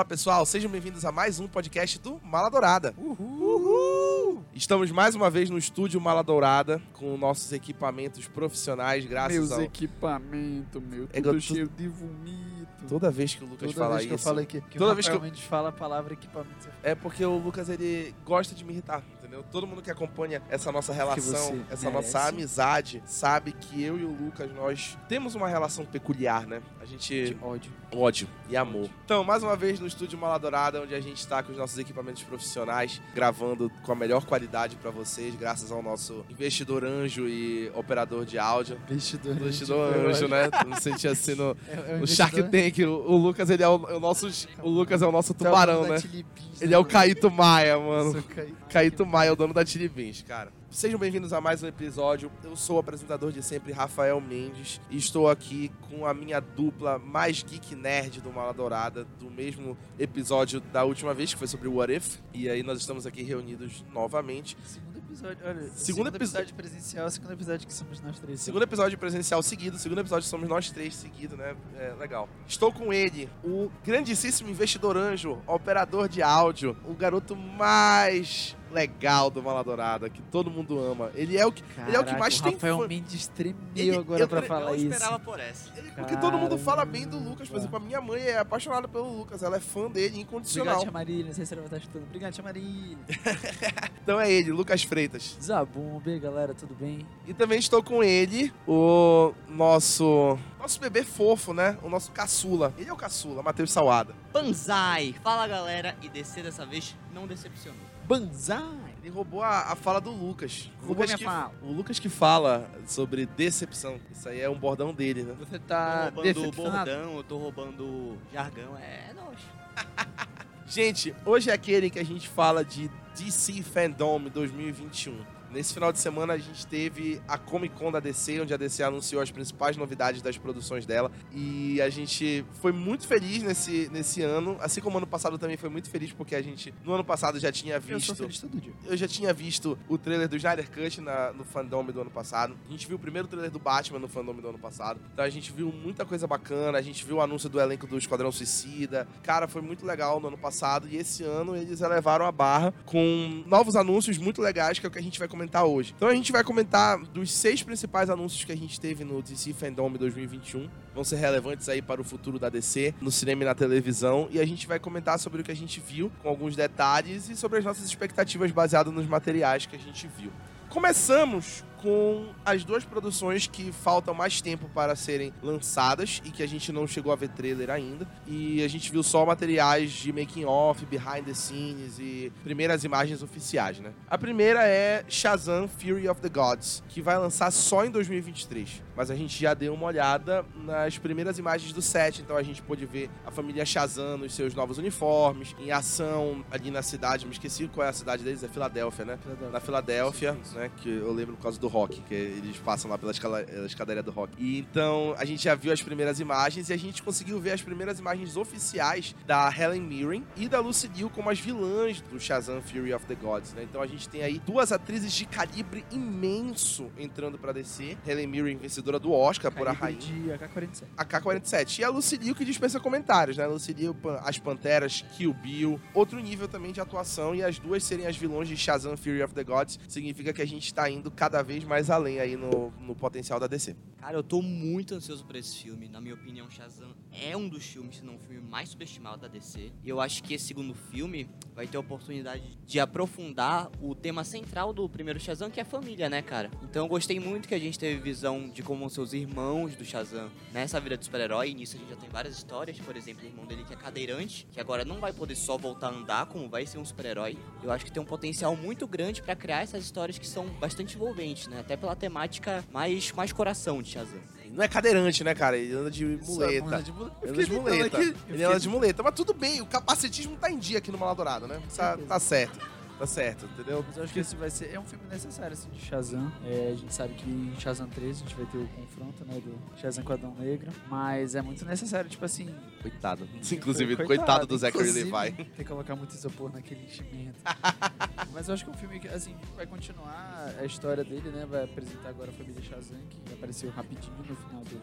Fala pessoal, sejam bem-vindos a mais um podcast do Mala Dourada. Uhul! Estamos mais uma vez no estúdio Mala Dourada com nossos equipamentos profissionais, graças Meus ao. equipamentos, meu, É tudo que eu- cheio de vomito. Toda vez que o Lucas Toda fala vez que eu isso. falo aqui, que Toda o vez que eu- fala a palavra equipamento, É porque o Lucas ele gosta de me irritar, entendeu? Todo mundo que acompanha essa nossa relação, essa merece. nossa amizade, sabe que eu e o Lucas nós temos uma relação peculiar, né? A gente de ódio. ódio e amor. Então, mais uma vez no estúdio Maladourada, onde a gente está com os nossos equipamentos profissionais, gravando com a melhor qualidade para vocês, graças ao nosso investidor anjo e operador de áudio. Investidor, Investidor anjo, né? Me senti assim no, É, é no Shark Tank. O, o Lucas, ele é o, o nosso. O Lucas é o nosso tubarão, né? Ele é o Caíto Maia, mano. Caíto Maia é o dono da Chili Beans, cara. Sejam bem-vindos a mais um episódio. Eu sou o apresentador de sempre, Rafael Mendes, e estou aqui com a minha dupla mais geek nerd do Mala Dourada, do mesmo episódio da última vez, que foi sobre o What If. E aí nós estamos aqui reunidos novamente. Segundo episódio, olha. Segundo Segundo, epi- episódio presencial, segundo episódio que somos nós três. Segundo episódio presencial seguido, segundo episódio somos nós três seguido, né? É legal. Estou com ele, o grandíssimo investidor anjo, operador de áudio, o garoto mais legal do Maladourada, que todo mundo ama. Ele é o que. ele é o que mais o tem Rafael fã. Mendes tremeu Ele- agora eu pra tre- falar eu isso. esperava por essa. Porque todo mundo fala bem do Lucas. Por exemplo, a minha mãe é apaixonada pelo Lucas, ela é fã dele Obrigado, incondicional. tia Marília. Não sei se ela vai estar escutando. Obrigado, tia Marília. Então é ele, Lucas Freitas. Zabumbe, galera, tudo bem? E também estou com ele, o nosso. Nosso bebê fofo, né? O nosso caçula. Ele é o caçula, Matheus Salada. Banzai! Fala galera, e descer dessa vez não decepcionou. Banzai! Ele roubou a, a fala do Lucas. O Roubou Lucas, minha que, fala. o Lucas que fala sobre decepção. Isso aí é um bordão dele, né? Você Tô tá roubando decepcionado? bordão, eu tô roubando jargão, é nóis. Gente, hoje é aquele que a gente fala de DC Fandom 2021. Nesse final de semana a gente teve a Comic Con da DC, onde a DC anunciou as principais novidades das produções dela. E a gente foi muito feliz nesse, nesse ano. Assim como ano passado também foi muito feliz, porque a gente, no ano passado, já tinha Eu sou visto. feliz todo dia. Eu já tinha visto o trailer do Snyder Cut na- no fandom do ano passado. A gente viu o primeiro trailer do Batman no fandom do ano passado. Então a gente viu muita coisa bacana. A gente viu o anúncio do elenco do Esquadrão Suicida. Cara, foi muito legal no ano passado. E esse ano eles elevaram a barra com novos anúncios muito legais, que é o que a gente vai comentar hoje. Então a gente vai comentar dos seis principais anúncios que a gente teve no DC Fandom 2021. Vão ser relevantes aí para o futuro da DC, no cinema e na televisão. E a gente vai comentar sobre o que a gente viu, com alguns detalhes, e sobre as nossas expectativas baseadas nos materiais que a gente viu. Começamos com as duas produções que faltam mais tempo para serem lançadas e que a gente não chegou a ver trailer ainda. E a gente viu só materiais de making off, behind the scenes e primeiras imagens oficiais, né? A primeira é Shazam Fury of the Gods, que vai lançar só em 2023. Mas a gente já deu uma olhada nas primeiras imagens do set, então a gente pôde ver a família Shazam nos seus novos uniformes, em ação ali na cidade, me esqueci qual é a cidade deles, é Filadélfia, né? na Filadélfia, né? Que eu lembro por causa do rock, que eles passam lá pela escala- escadaria do rock. E então a gente já viu as primeiras imagens e a gente conseguiu ver as primeiras imagens oficiais da Helen Mirren e da Lucy Liu como as vilãs do Shazam Fury of the Gods, né? Então a gente tem aí duas atrizes de calibre imenso entrando pra descer. Helen Mirren, vencedora do Oscar por a rainha. de AK-47. AK-47. E a Lucy Liu que dispensa comentários, né? Lucy Liu, As Panteras, Kill Bill. Outro nível também de atuação. E as duas serem as vilões de Shazam Fury of the Gods significa que a gente tá indo cada vez mais além aí no, no potencial da DC. Cara, eu tô muito ansioso por esse filme. Na minha opinião, Shazam é um dos filmes, se não o filme mais subestimado da DC. E eu acho que esse segundo filme vai ter a oportunidade de aprofundar o tema central do primeiro Shazam, que é a família, né, cara? Então eu gostei muito que a gente teve visão de como os irmãos do Shazam nessa vida de super-herói. E nisso a gente já tem várias histórias. Por exemplo, o irmão dele que é cadeirante, que agora não vai poder só voltar a andar, como vai ser um super-herói. Eu acho que tem um potencial muito grande pra criar essas histórias que são bastante envolventes, né? Até pela temática mais, mais coração de Shazam. Não é cadeirante, né, cara? Ele anda de muleta. Anda de muleta. Ele anda de muleta. Ele anda de muleta. Mas tudo bem, o capacetismo tá em dia aqui no Maladourado, né? Tá, tá certo. Tá certo, entendeu? Mas eu acho que esse vai ser. É um filme necessário, assim, de Shazam. É, a gente sabe que em Shazam 3 a gente vai ter o confronto, né? Do Shazam com Adão Negro. Mas é muito necessário, tipo assim. Coitado. Inclusive, Coitado, coitado, do Zachary Levi. Tem que colocar muito isopor naquele enchimento. Mas eu acho que é um filme que, assim, vai continuar a história dele, né? Vai apresentar agora a família Shazam, que apareceu rapidinho no final do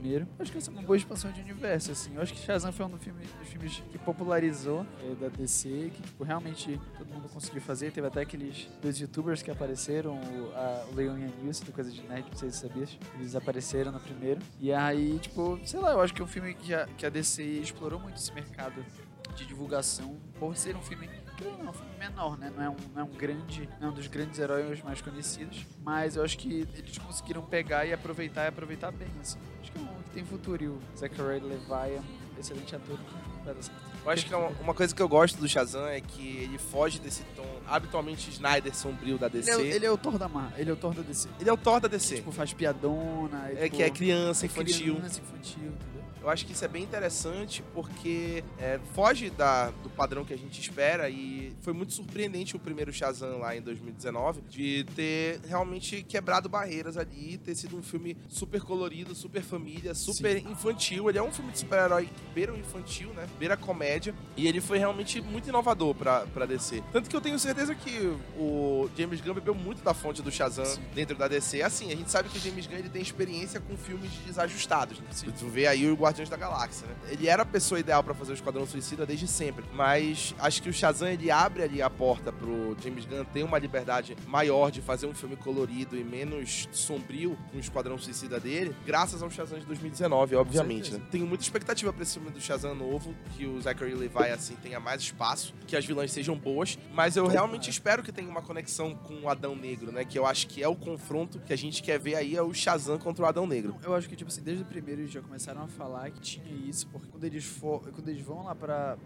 primeiro. Acho que essa é uma boa expansão de universo, assim. Eu acho que Shazam foi um dos filmes, dos filmes que popularizou é, da DC, que, tipo, realmente todo mundo conseguiu fazer. Teve até aqueles dois youtubers que apareceram, o, a, o Leon e a Nilce, do Coisa de Nerd, não sei se. Eles apareceram no primeiro. E aí, tipo, sei lá, eu acho que é um filme que a, que a DC explorou muito esse mercado de divulgação por ser um filme não, é um filme menor, né? Não é um, não é um grande, não é um dos grandes heróis mais conhecidos, mas eu acho que eles conseguiram pegar e aproveitar e aproveitar bem, assim. Acho que é um que tem futuro e o Zachary Levi é um excelente ator que vai dar certo. Eu acho que é uma, coisa que eu gosto do Shazam é que ele foge desse tom habitualmente Snyder sombrio da DC. Ele é, ele é o Thor da Mar, ele é o Thor da DC. Ele é o Thor da DC. Tipo, faz piadona. É tipo, que é criança, infantil. Criança, infantil, entendeu? Eu acho que isso é bem interessante porque é, foge da, do padrão que a gente espera e foi muito surpreendente o primeiro Shazam lá em 2019 de ter realmente quebrado barreiras ali, ter sido um filme super colorido, super família, super Sim. infantil. Ele é um filme de super-herói que beira o infantil, né? Beira a comédia e ele foi realmente muito inovador pra, pra DC. Tanto que eu tenho certeza que o James Gunn bebeu muito da fonte do Shazam Sim. dentro da DC. Assim, a gente sabe que o James Gunn ele tem experiência com filmes desajustados. Né? Tu vê aí o Guardiões da Galáxia, né? Ele era a pessoa ideal para fazer o Esquadrão Suicida desde sempre, mas acho que o Shazam ele abre ali a porta pro James Gunn ter uma liberdade maior de fazer um filme colorido e menos sombrio com o Esquadrão Suicida dele, graças ao Shazam de 2019, obviamente, né? Tenho muita expectativa para esse filme do Shazam novo, que o Zachary Levi assim tenha mais espaço, que as vilãs sejam boas, mas eu realmente espero que tenha uma conexão com o Adão Negro, né? Que eu acho que é o confronto que a gente quer ver aí é o Shazam contra o Adão Negro. Eu acho que tipo assim, desde o primeiro eles já começaram a falar falar que tinha isso, porque quando eles, for, quando eles vão lá para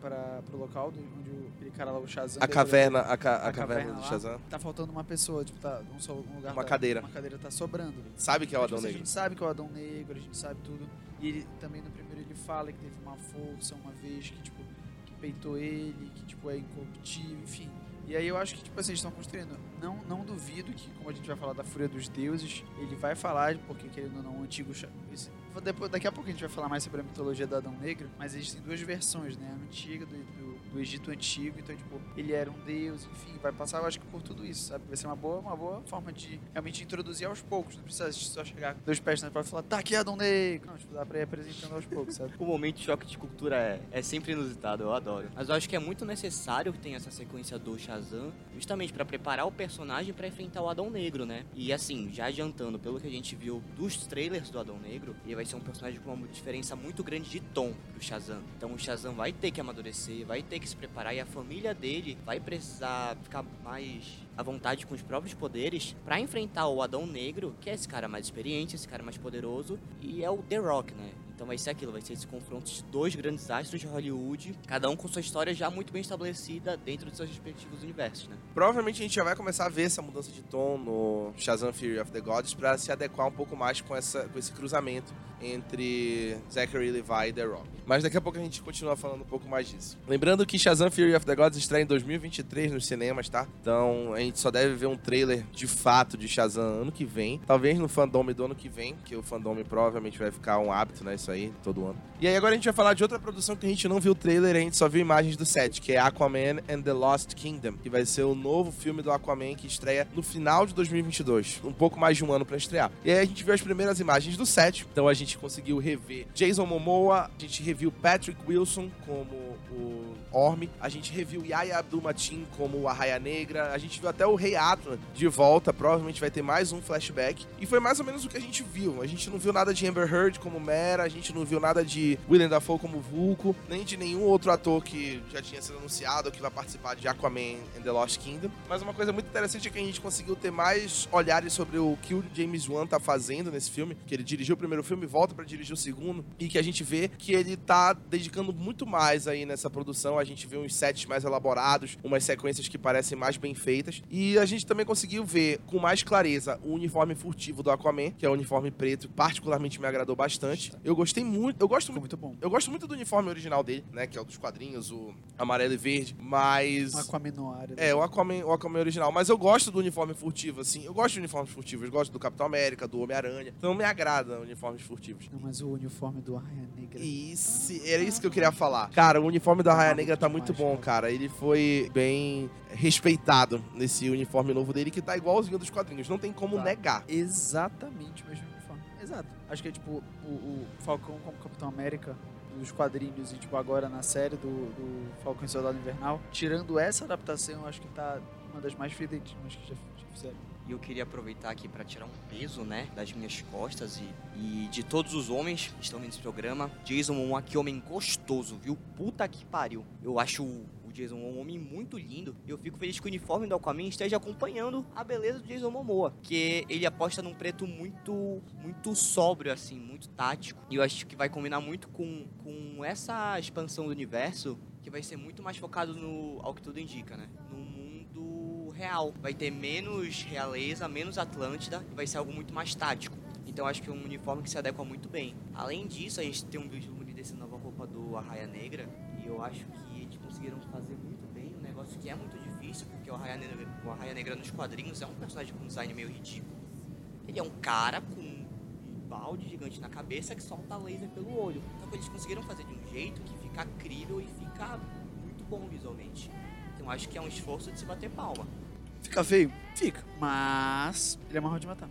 pro local do, onde o, aquele cara lá, o Shazam... A caverna, a, ca, a, a, caverna, do Shazam. Tá faltando uma pessoa, tipo, tá um, só, um lugar... Uma tá, cadeira. Uma cadeira tá sobrando. Sabe que é o Adão tipo, Negro. A gente sabe que é o Adão Negro, a gente sabe tudo. E ele também no primeiro ele fala que teve uma força uma vez que, tipo, que peitou ele, que, tipo, é incorruptível, enfim. E aí eu acho que, tipo assim, eles estão construindo. Não, não duvido que, como a gente vai falar da Fúria dos Deuses, ele vai falar, porque querendo ou não, o antigo. Esse, depois, daqui a pouco a gente vai falar mais sobre a mitologia do Adão Negro, mas existem duas versões, né? A antiga, do, do, do, Egito Antigo, então, tipo, ele era um deus, enfim, vai passar, eu acho que por tudo isso, sabe? Vai ser uma boa, uma boa forma de realmente introduzir aos poucos, não precisa só chegar dois pés na e falar, tá aqui Adão Negro. Não, tipo, dá pra ir apresentando aos poucos, sabe? o momento de choque de cultura é, é sempre inusitado, eu adoro. Mas eu acho que é muito necessário que tenha essa sequência do Shazam, justamente para preparar o personagem para enfrentar o Adão Negro, né? E assim, já adiantando, pelo que a gente viu dos trailers do Adão Negro, ele vai ser um personagem com uma diferença muito grande de tom pro Shazam. Então o Shazam vai ter que amadurecer, vai ter que se preparar e a família dele vai precisar ficar mais à vontade com os próprios poderes para enfrentar o Adão Negro, que é esse cara mais experiente, esse cara mais poderoso, e é o The Rock, né? Então vai ser aquilo, vai ser esse confronto de dois grandes astros de Hollywood, cada um com sua história já muito bem estabelecida dentro de seus respectivos universos, né? Provavelmente a gente já vai começar a ver essa mudança de tom no Shazam Fury of the Gods para se adequar um pouco mais com, essa, com esse cruzamento entre Zachary Levi e The Rock. Mas daqui a pouco a gente continua falando um pouco mais disso. Lembrando que Shazam Fury of the Gods estreia em 2023 nos cinemas, tá? Então a gente só deve ver um trailer de fato de Shazam ano que vem. Talvez no fandom do ano que vem, que o fandom provavelmente vai ficar um hábito, né? Isso aí, todo ano. E aí agora a gente vai falar de outra produção que a gente não viu o trailer, a gente só viu imagens do set, que é Aquaman and the Lost Kingdom, que vai ser o novo filme do Aquaman que estreia no final de 2022. Um pouco mais de um ano para estrear. E aí a gente viu as primeiras imagens do set, então a gente conseguiu rever Jason Momoa, a gente reviu Patrick Wilson como o Orme, a gente reviu Yaya Abdul-Mateen como o Arraia Negra, a gente viu até o Rei Atlan de volta, provavelmente vai ter mais um flashback. E foi mais ou menos o que a gente viu. A gente não viu nada de Amber Heard como Mera, gente não viu nada de Willem Dafoe como Vulco, nem de nenhum outro ator que já tinha sido anunciado que vai participar de Aquaman and the Lost Kingdom. Mas uma coisa muito interessante é que a gente conseguiu ter mais olhares sobre o que o James Wan tá fazendo nesse filme, que ele dirigiu o primeiro filme, volta para dirigir o segundo, e que a gente vê que ele tá dedicando muito mais aí nessa produção. A gente vê uns sets mais elaborados, umas sequências que parecem mais bem feitas, e a gente também conseguiu ver com mais clareza o uniforme furtivo do Aquaman, que é o uniforme preto, particularmente me agradou bastante. Eu gostei muito. Eu gosto muito. muito bom. Eu gosto muito do uniforme original dele, né? Que é o dos quadrinhos, o amarelo e verde. Mas. Um Aquaman no ar. né? É, o Aquaman, o Aquaman original. Mas eu gosto do uniforme furtivo, assim. Eu gosto de uniformes furtivos. Eu gosto do Capitão América, do Homem-Aranha. Então me agrada uniformes furtivos. Não, mas o uniforme do Arraia Negra. Isso, era isso que eu queria falar. Cara, o uniforme da Raia Negra tá muito bom, cara. Ele foi bem respeitado nesse uniforme novo dele, que tá igualzinho dos quadrinhos. Não tem como Tá. negar. Exatamente o mesmo. Exato. Acho que é tipo o, o Falcão como Capitão América dos quadrinhos e tipo agora na série do, do Falcão e Soldado Invernal. Tirando essa adaptação, acho que tá uma das mais fidedignas que já, já fizeram. E eu queria aproveitar aqui para tirar um peso, né, das minhas costas e, e de todos os homens que estão vendo esse programa. Jason Momoa, que homem gostoso, viu? Puta que pariu. Eu acho Jason Momoa um homem muito lindo. E eu fico feliz que o uniforme do Aquaman esteja acompanhando a beleza do Jason Momoa. Porque ele aposta num preto muito, muito sóbrio, assim, muito tático. E eu acho que vai combinar muito com, com essa expansão do universo, que vai ser muito mais focado no, ao que tudo indica, né? No mundo real. Vai ter menos realeza, menos Atlântida e vai ser algo muito mais tático. Então acho que é um uniforme que se adequa muito bem. Além disso, a gente tem um vislumbre dessa nova roupa do Arraia Negra. E eu acho que conseguiram fazer muito bem um negócio que é muito difícil, porque o Arraia Negra, o Arraia Negra nos quadrinhos é um personagem com design meio ridículo. Ele é um cara com um balde gigante na cabeça que solta laser pelo olho. Então eles conseguiram fazer de um jeito que fica crível e fica muito bom visualmente. Então acho que é um esforço de se bater palma. Fica feio? Fica. Mas ele é marrom de matar.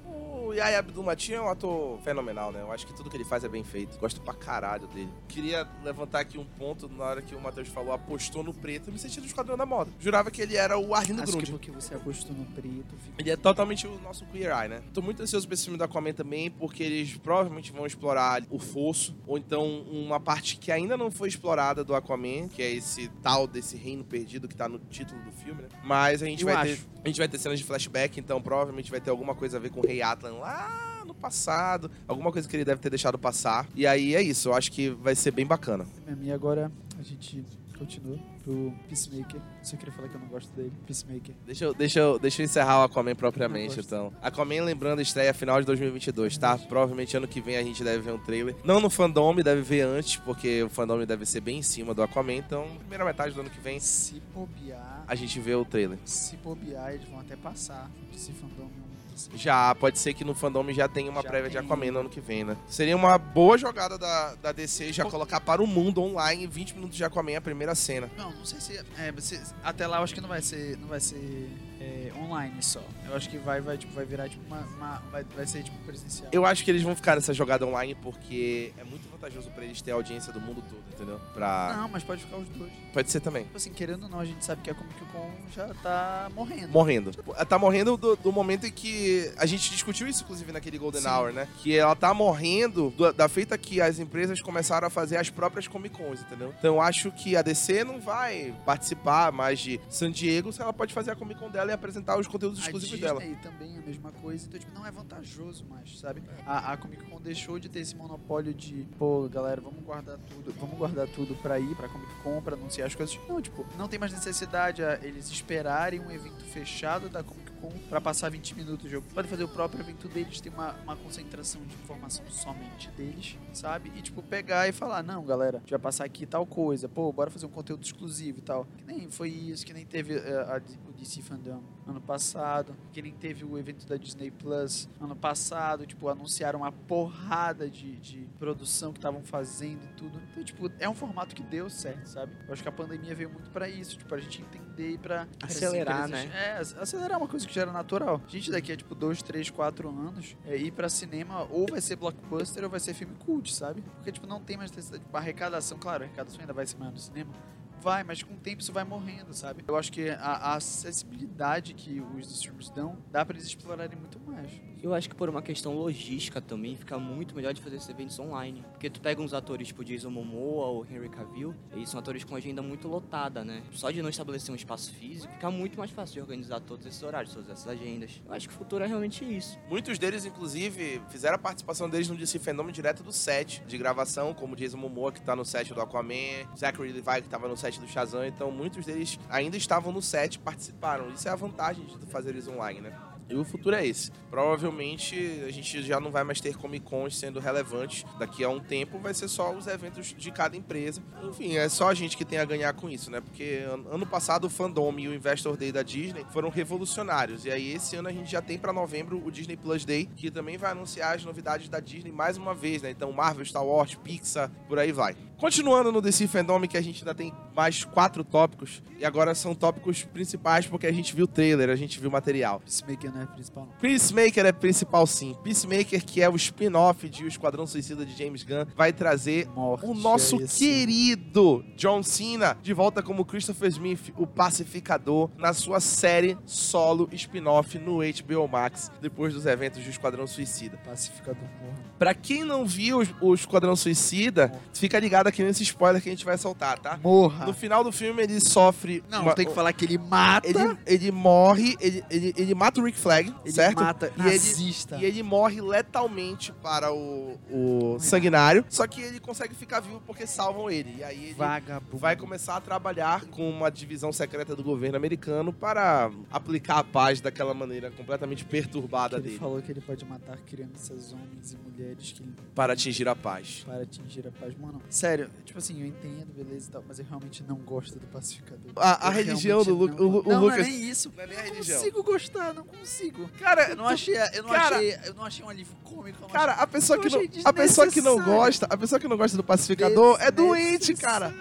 O Yaya Abdul-Mateen é um ator fenomenal, né? Eu acho que tudo que ele faz é bem feito. Gosto pra caralho dele. Queria levantar aqui um ponto na hora que o Matheus falou, apostou no preto. Eu me senti no Esquadrão da Moda. Jurava que ele era o Arlindo Acho que Grund. porque você apostou no preto, fica. Ele é totalmente o nosso Queer Eye, né? Tô muito ansioso pra esse filme do Aquaman também, porque eles provavelmente vão explorar o fosso, ou então uma parte que ainda não foi explorada do Aquaman, que é esse tal desse reino perdido que tá no título do filme, né? Mas a gente Eu vai acho. ter. A gente vai ter cenas de flashback, então provavelmente vai ter alguma coisa a ver com o Rei Atlan lá no passado. Alguma coisa que ele deve ter deixado passar. E aí é isso, eu acho que vai ser bem bacana. E agora a gente continua pro Peacemaker. Só queria falar que eu não gosto dele. Peacemaker. Deixa eu, deixa, eu, deixa eu encerrar o Aquaman propriamente, então. Aquaman, lembrando, estreia final de 2022, tá? Provavelmente ano que vem a gente deve ver um trailer. Não no fandom, deve ver antes, porque o fandom deve ser bem em cima do Aquaman. Então, primeira metade do ano que vem, Se bobear, a gente vê o trailer. se bobear, eles vão até passar esse fandom. Já, pode ser que no fandom já tenha uma Já prévia de tem. Aquaman no ano que vem, né? Seria uma boa jogada da, da DC já colocar para o mundo online 20 minutos de Aquaman a primeira cena. Não, não sei se. É, você- até lá eu acho que não vai ser. Não vai ser é, online só. Eu acho que vai, vai, tipo, vai virar tipo uma. uma- vai, vai ser tipo presencial. Eu acho que eles vão ficar nessa jogada online porque é muito vantajoso pra eles ter a audiência do mundo todo, entendeu? Pra... Não, mas pode ficar os dois. Pode ser também. Tipo assim, querendo ou não, a gente sabe que a Comic Con já tá morrendo. Morrendo. Tá morrendo do, do momento em que. A gente discutiu isso, inclusive, naquele Golden Sim. Hour, né? Que ela tá morrendo do- da feita que as empresas começaram a fazer as próprias Comic Cons, entendeu? Então eu acho que a DC não vai participar mais de San Diego se ela pode fazer a Comic Con dela e apresentar os conteúdos A exclusivos Disney dela. também é a mesma coisa, então tipo, não é vantajoso mais, sabe? A, a Comic Con deixou de ter esse monopólio de, pô, galera, vamos guardar tudo, vamos guardar tudo pra ir pra Comic Con, pra anunciar as coisas. Não, tipo, não tem mais necessidade a eles esperarem um evento fechado da Comic Con pra passar 20 minutos do jogo. Pode fazer o próprio evento deles, tem uma, uma concentração de informação somente deles, sabe? E tipo, pegar e falar, não, galera, a gente vai passar aqui tal coisa, pô, bora fazer um conteúdo exclusivo e tal. Que nem foi isso, que nem teve eh, a- o DC Fandom ano passado, que nem teve o evento da Disney Plus ano passado, tipo, anunciaram uma porrada de, de produção que estavam fazendo e tudo. Então, tipo, é um formato que deu certo, sabe? Eu acho que a pandemia veio muito pra isso, tipo, pra gente entender e pra... Acelerar, pra essas né? É, ac- acelerar é uma coisa que já era natural. A gente daqui a, tipo, dois, três, quatro anos, é, ir pra cinema ou vai ser blockbuster ou vai ser filme cult, sabe? Porque, tipo, não tem mais necessidade. Tipo, a arrecadação, claro, a arrecadação ainda vai ser maior no cinema, Vai, mas com o tempo isso vai morrendo, sabe? Eu acho que a, a acessibilidade que os streamers dão, dá pra eles explorarem muito mais. Eu acho que por uma questão logística também fica muito melhor de fazer esses eventos online. Porque tu pega uns atores tipo Jason Momoa ou Henry Cavill, eles são atores com agenda muito lotada, né? Só de não estabelecer um espaço físico, fica muito mais fácil de organizar todos esses horários, todas essas agendas. Eu acho que o futuro é realmente isso. Muitos deles, inclusive, fizeram a participação deles no DC Fandom direto do set de gravação, como Jason Momoa, que tá no set do Aquaman, Zachary Levi, que tava no set do Shazam. Então, muitos deles ainda estavam no set, participaram. Isso é a vantagem de fazer eles online, né? E o futuro é esse. Provavelmente a gente já não vai mais ter Comic Cons sendo relevantes. Daqui a um tempo vai ser só os eventos de cada empresa. Enfim, é só a gente que tem a ganhar com isso, né? Porque ano passado o Fandom e o Investor Day da Disney foram revolucionários. E aí esse ano a gente já tem para novembro o Disney Plus Day, que também vai anunciar as novidades da Disney mais uma vez, né? Então Marvel, Star Wars, Pixar, por aí vai. Continuando no DC Fandom, que a gente ainda tem mais quatro tópicos. E agora são tópicos principais porque a gente viu o trailer, a gente viu o material. Peacemaker não é principal, não. Peacemaker é principal sim. Peacemaker, que é o spin-off de O Esquadrão Suicida de James Gunn, vai trazer Morte, o nosso é querido John Cena de volta como Christopher Smith, o pacificador, na sua série solo spin-off no HBO Max, depois dos eventos do Esquadrão Suicida. Pacificador morro. Pra quem não viu o Esquadrão Suicida, fica ligado aqui nesse spoiler que a gente vai soltar, tá? Morra. No final do filme ele sofre. Não, uma- tem que falar que ele mata. Ele, ele morre, ele, ele, ele mata o Rick Flag, ele certo? mata E ele- nazista. E ele morre letalmente para o, o sanguinário. Só que ele consegue ficar vivo porque salvam ele. E aí ele Vagabundo. vai começar a trabalhar com uma divisão secreta do governo americano para aplicar a paz daquela maneira completamente perturbada ele dele. falou que ele pode matar crianças, homens e mulheres que ele Para atingir a paz. para atingir a paz. Mano, sério, tipo assim, eu entendo, beleza e tal, mas eu realmente não gosto do pacificador. A, a religião do Lu, não- o, o não, Lucas. Não é nem isso. Não é nem não consigo gostar, não consigo. Cara, Eu não achei, eu não Cara- achei, eu não achei um alívio cômico. Cara, a pessoa, que não, achei a pessoa que não gosta, a pessoa que não gosta do pacificador é doente, cara.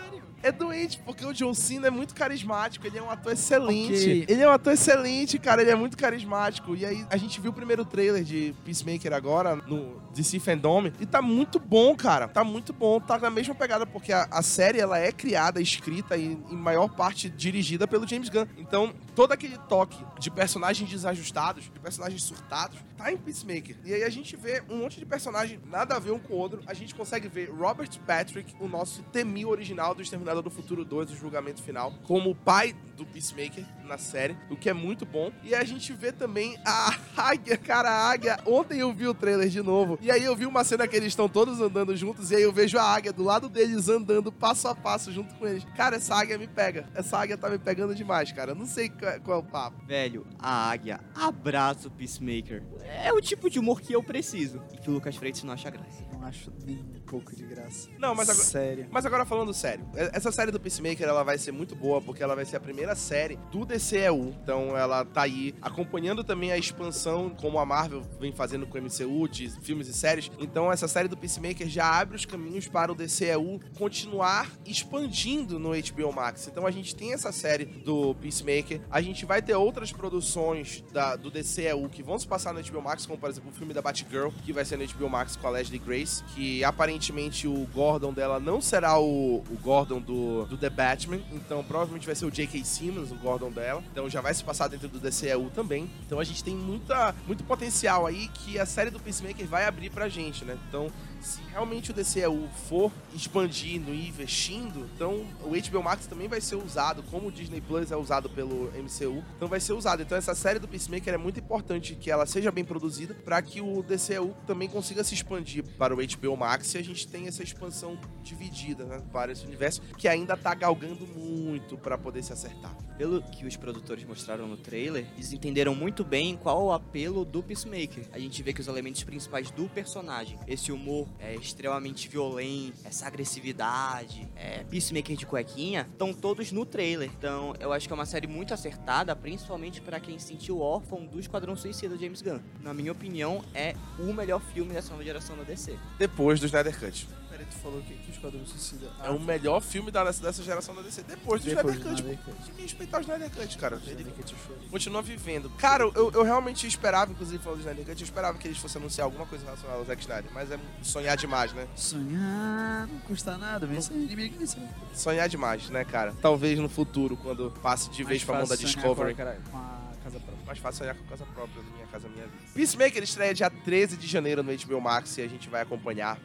É doente, porque o John Cena é muito carismático, ele é um ator excelente. Ok. Ele é um ator excelente, cara, ele é muito carismático. E aí, a gente viu o primeiro trailer de Peacemaker agora, no DC Fandom, e tá muito bom, cara. Tá muito bom, tá na mesma pegada, porque a, a série, ela é criada, escrita e, em maior parte, dirigida pelo James Gunn. Então, todo aquele toque de personagens desajustados, de personagens surtados, tá em Peacemaker. E aí a gente vê um monte de personagem nada a ver um com o outro. A gente consegue ver Robert Patrick, o nosso Temil original do Exterminador do Futuro 2, do julgamento final, como o pai do Peacemaker na série, o que é muito bom. E a gente vê também a águia, cara, a águia. Ontem eu vi o trailer de novo, e aí eu vi uma cena que eles estão todos andando juntos, e aí eu vejo a águia do lado deles andando passo a passo junto com eles. Cara, essa águia me pega. Essa águia tá me pegando demais, cara. Eu não sei qual, qual é o papo. Velho, a águia abraça o Peacemaker. É o tipo de humor que eu preciso. E que o Lucas Freitas não acha graça. Não acho nem um pouco de graça. Não, mas agora- Sério. Mas agora falando sério, e- essa série do Peacemaker ela vai ser muito boa porque ela vai ser a primeira série do DCEU. Então ela tá aí acompanhando também a expansão como a Marvel vem fazendo com o MCU de filmes e séries. Então essa série do Peacemaker já abre os caminhos para o DCEU continuar expandindo no HBO Max. Então a gente tem essa série do Peacemaker, a gente vai ter outras produções da- do DCEU que vão se passar no HBO Max, como por exemplo o filme da Batgirl, que vai ser no HBO Max com a Leslie Grace, que aparentemente o Gordon dela não será o, o Gordon do, do The Batman, então provavelmente vai ser o J.K. Simmons, o Gordon dela. Então já vai se passar dentro do DCEU também. Então a gente tem muita, muito potencial aí que a série do Peacemaker vai abrir pra gente, né? Então se realmente o DCEU for expandindo e investindo, então o HBO Max também vai ser usado, como o Disney Plus é usado pelo MCU, então vai ser usado. Então essa série do Peacemaker é muito importante que ela seja bem produzida para que o DCEU também consiga se expandir para o HBO Max e a gente tenha essa expansão dividida né, para esse universo que ainda tá galgando muito para poder se acertar. Pelo que os produtores mostraram no trailer, eles entenderam muito bem qual o apelo do Peacemaker. A gente vê que os elementos principais do personagem, esse humor é extremamente violento, essa agressividade, é Peacemaker de cuequinha, estão todos no trailer. Então, eu acho que é uma série muito acertada, principalmente para quem se sentiu órfão do Esquadrão Suicida James Gunn. Na minha opinião, é o melhor filme dessa nova geração da DC. Depois do Snyder Cut. Peraí, tu falou que, que o Esquadrão Suicida... É o melhor filme da, dessa geração da DC depois do Depois Snyder Cut. Tem que respeitar o Snyder Cut, cara. Ele é continua vivendo. Cara, eu, eu realmente esperava, inclusive falando do Snyder Cut, eu esperava que eles fossem anunciar alguma coisa relacionada ao Zack Snyder, mas é sonhar demais, né? Sonhar não custa nada, mas é isso. Sonhar demais, né, cara? Talvez no futuro, quando passe de vez pra mão da Discovery. Com a, com a casa própria. Mais fácil sonhar com casa própria, minha casa, minha vida. Peacemaker estreia dia 13 de janeiro no HBO Max e a gente vai acompanhar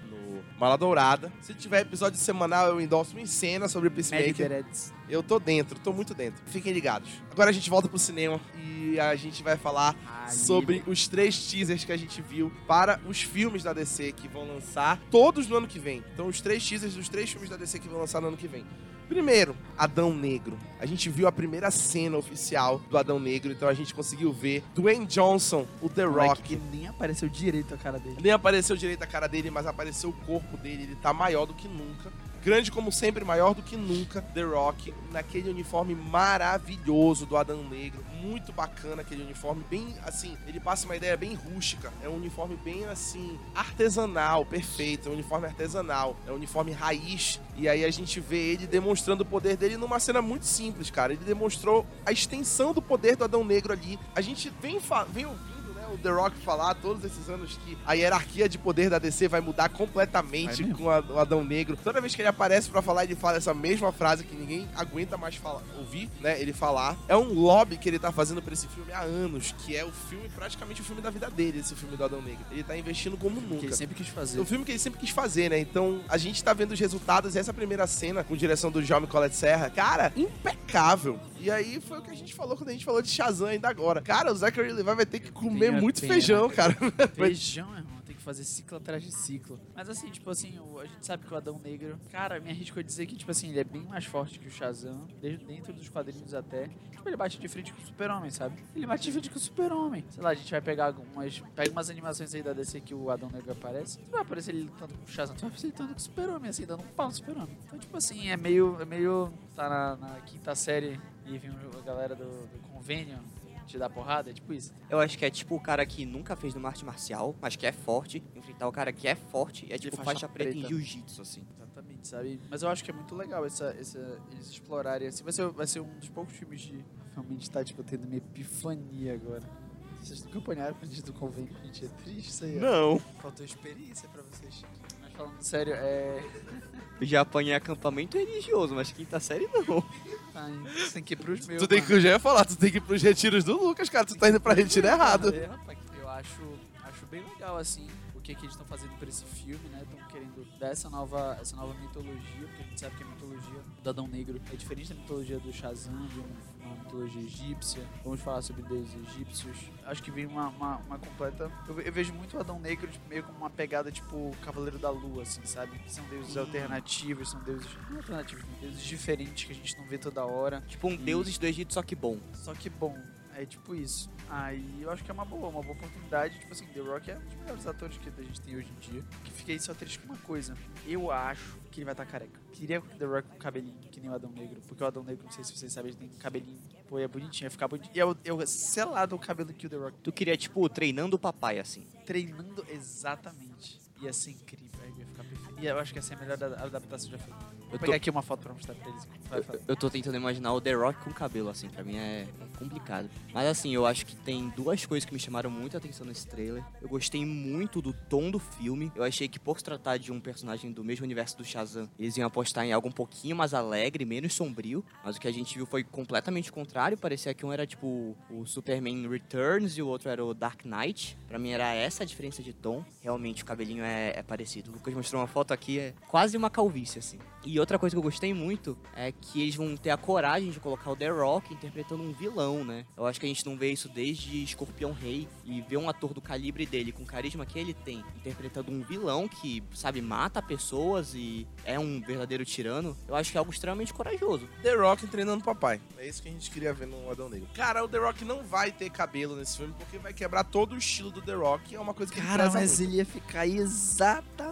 Mala Dourada. Se tiver episódio semanal, eu endorso em cena sobre Peacemaker. Eu tô dentro, tô muito dentro. Fiquem ligados. Agora a gente volta pro cinema e a gente vai falar Ai, sobre os três teasers que a gente viu para os filmes da DC que vão lançar todos no ano que vem. Então, os três teasers dos três filmes da DC que vão lançar no ano que vem. Primeiro, Adão Negro. A gente viu a primeira cena oficial do Adão Negro, então a gente conseguiu ver Dwayne Johnson, o The Rock. que nem apareceu direito a cara dele. Nem apareceu direito a cara dele, mas apareceu o corpo dele. Ele tá maior do que nunca. Grande como sempre, maior do que nunca. The Rock, naquele uniforme maravilhoso do Adão Negro. Muito bacana aquele uniforme. Bem, assim, ele passa uma ideia bem rústica. É um uniforme bem, assim, artesanal, perfeito. É um uniforme artesanal. É um uniforme raiz. E aí a gente vê ele demonstrando o poder dele numa cena muito simples, cara. Ele demonstrou a extensão do poder do Adão Negro ali. A gente vem, vem ouvindo o The Rock falar todos esses anos que a hierarquia de poder da DC vai mudar completamente Vai mesmo. com a- o Adão Negro. Toda vez que ele aparece pra falar, ele fala essa mesma frase que ninguém aguenta mais falar, ouvir, né? Ele falar. É um lobby que ele tá fazendo pra esse filme há anos, que é o filme, praticamente o filme da vida dele, esse filme do Adão Negro. Ele tá investindo como Que nunca. ele sempre quis fazer. O filme que ele sempre quis fazer, né? Então, a gente tá vendo os resultados e essa primeira cena, com direção do Jaume Colette Serra, cara, impecável. E aí foi o que a gente falou quando a gente falou de Shazam ainda agora. Cara, o Zachary Levi vai ter que comer muito pena. feijão, cara. Feijão, irmão. Tem que fazer ciclo atrás de ciclo. Mas assim, tipo assim, o- a gente sabe que o Adão Negro. Cara, me arrisco a dizer que, tipo assim, ele é bem mais forte que o Shazam, desde dentro dos quadrinhos até. Tipo, ele bate de frente com o Super-Homem, sabe? Ele bate de frente com o Super-Homem. Sei lá, a gente vai pegar algumas. Pega umas animações aí da DC que o Adão Negro aparece. Não vai aparecer ele lutando com o Shazam, tu vai aparecer ele lutando com o Super-Homem, assim, dando um pau no Super-Homem. Então, tipo assim, é meio. É meio. Tá na, na quinta série e vem a galera do, do convênio te dar porrada, é tipo isso. Eu acho que é tipo o cara que nunca fez uma arte marcial, mas que é forte, enfrentar o cara que é forte e é tipo faixa faixa, preta, em preta. jiu-jitsu, assim. Exatamente, sabe? Mas eu acho que é muito legal essa, essa, eles explorarem assim. Vai ser, vai ser um dos poucos filmes de. Realmente tá, tipo, tendo uma epifania agora. Vocês nunca apanharam com gente do convênio, gente. É triste isso aí. ó. Não. Faltou experiência pra vocês. Falando sério, é. Eu já apanhei acampamento religioso, mas quinta série não. Tá, hein? Você tem que ir pros meus. Tu tem que, eu já ia falar, tu tem que ir pros retiros do Lucas, cara. Tu tá indo pra retiro errado. É, rapaz, eu acho, acho bem legal, assim, que, que eles estão fazendo pra esse filme, né? Estão querendo dar essa nova, essa nova mitologia, porque a gente sabe que a mitologia do Adão Negro é diferente da mitologia do Shazam, de um- uma mitologia egípcia. Vamos falar sobre deuses egípcios. Acho que vem uma, uma, uma completa. Eu, eu vejo muito o Adão Negro tipo, meio como uma pegada tipo Cavaleiro da Lua, assim, sabe? Que são deuses alternativos, são deuses. Não alternativos, mas deuses diferentes que a gente não vê toda hora. Tipo um E- deuses do Egito, só que bom. Só que bom, é tipo isso. Aí eu acho que é uma boa, uma boa oportunidade. Tipo assim, The Rock é um dos melhores atores que a gente tem hoje em dia. Que fiquei só triste com uma coisa. Eu acho que ele vai estar careca. Queria The Rock com cabelinho, que nem o Adão Negro. Porque o Adão Negro, não sei se vocês sabem, ele tem cabelinho. Pô, é bonitinho, ia ficar bonitinho. E eu, eu selado o cabelo que o The Rock Tu queria, tipo, treinando o papai, assim. treinando exatamente. Ia ser incrível, aí ia ficar perfeito. E eu acho que essa é a melhor da- adaptação já feita. Vou Eu tô- pegar aqui uma foto pra mostrar pra eles. Fala. Eu tô tentando imaginar o The Rock com cabelo, assim, pra mim é complicado. Mas assim, eu acho que tem duas coisas que me chamaram muita atenção nesse trailer. Eu gostei muito do tom do filme. Eu achei que por se tratar de um personagem do mesmo universo do Shazam, eles iam apostar em algo um pouquinho mais alegre, menos sombrio. Mas o que a gente viu foi completamente o contrário. Parecia que um era tipo o Superman Returns e o outro era o Dark Knight. Pra mim era essa a diferença de tom. Realmente o cabelinho é, é parecido. O Lucas mostrou uma foto aqui, é quase uma calvície, assim. E outra coisa que eu gostei muito é que eles vão ter a coragem de colocar o The Rock interpretando um vilão, né? Eu acho que a gente não vê isso desde Escorpião Rei. E ver um ator do calibre dele, com o carisma que ele tem, interpretando um vilão que, sabe, mata pessoas e é um verdadeiro tirano, eu acho que é algo extremamente corajoso. The Rock treinando papai. É isso que a gente queria ver no Adão Negro. Cara, o The Rock não vai ter cabelo nesse filme porque vai quebrar todo o estilo do The Rock. É uma coisa que ele Cara, preza mas muito. ele ia ficar exatamente.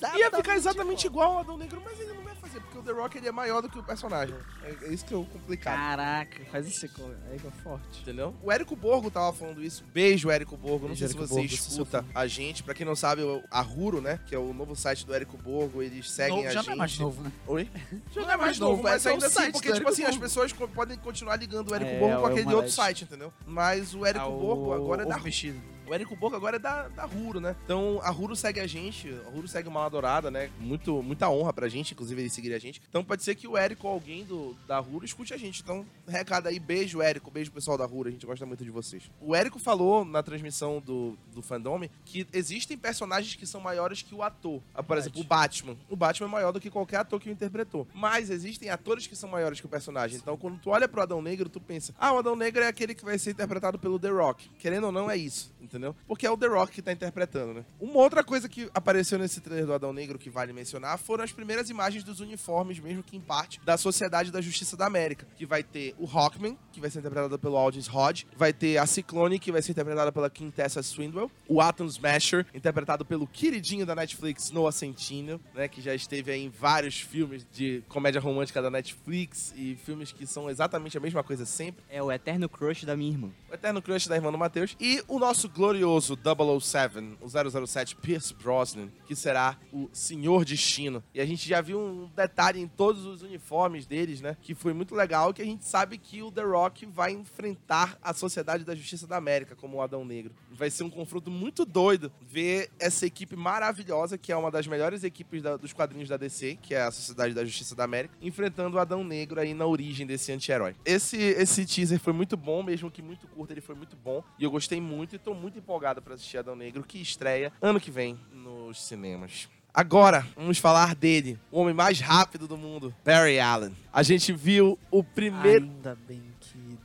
Exatamente. Ia ficar exatamente igual ao Adão Negro, mas ele não vai fazer, porque o The Rock ele é maior do que o personagem. É, é isso que é o complicado. Caraca, faz esse co- aí que é forte. Entendeu? O Érico Borgo tava falando isso. Beijo, Érico Borgo. Não Beijo, sei se Érico você Borgo, é escuta a gente. Pra quem não sabe, o- a Ruro, né? Que é o novo site do Érico Borgo. Eles seguem Novo, a já gente. não é mais novo, né? Oi? Já não é mais novo, mas é ainda assim, site porque, tipo assim, as pessoas podem continuar ligando o Érico É, Borgo com é aquele outro site, entendeu? Mas o Érico Borgo agora é da mexido. O Érico Borgo agora é da, da Ruro, né? Então a Ruro segue a gente, a Ruro segue uma adorada, né? Muito, muita honra pra gente, inclusive ele seguir a gente. Então pode ser que o Érico ou alguém do, da Ruro escute a gente. Então, recado aí, beijo, Érico, beijo pessoal da Ruro, a gente gosta muito de vocês. O Érico falou na transmissão do, do Fandome que existem personagens que são maiores que o ator. Ah, Por exemplo, o Batman. O Batman é maior do que qualquer ator que o interpretou. Mas existem atores que são maiores que o personagem. Então, quando tu olha pro Adão Negro, tu pensa, ah, o Adão Negro é aquele que vai ser interpretado pelo The Rock. Querendo ou não, é isso, entendeu? Entendeu? Porque é o The Rock que tá interpretando, né? Uma outra coisa que apareceu nesse trailer do Adão Negro que vale mencionar foram as primeiras imagens dos uniformes, mesmo que em parte, da Sociedade da Justiça da América. Que vai ter o Hawkman, que vai ser interpretado pelo Aldous Hodge, vai ter a Ciclone, que vai ser interpretada pela Quintessa Swindwell, o Atom Smasher, interpretado pelo queridinho da Netflix, Noah Centineo, né, que já esteve aí em vários filmes de comédia romântica da Netflix e filmes que são exatamente a mesma coisa sempre. É o eterno crush da minha irmã. O eterno crush da irmã do Matheus. E o nosso glorioso 007, o 007 Pierce Brosnan, que será o Senhor Destino. E a gente já viu um detalhe em todos os uniformes deles, né? Que foi muito legal, que a gente sabe que o The Rock vai enfrentar a Sociedade da Justiça da América como o Adão Negro. Vai ser um confronto muito doido ver essa equipe maravilhosa, que é uma das melhores equipes da- dos quadrinhos da DC, que é a Sociedade da Justiça da América, enfrentando o Adão Negro aí na origem desse anti-herói. Esse, esse teaser foi muito bom, mesmo que muito curto, ele foi muito bom. E eu gostei muito e tô muito empolgado pra assistir Adão Negro, que estreia ano que vem nos cinemas. Agora, vamos falar dele, o homem mais rápido do mundo, Barry Allen. A gente viu o primeiro. Ainda bem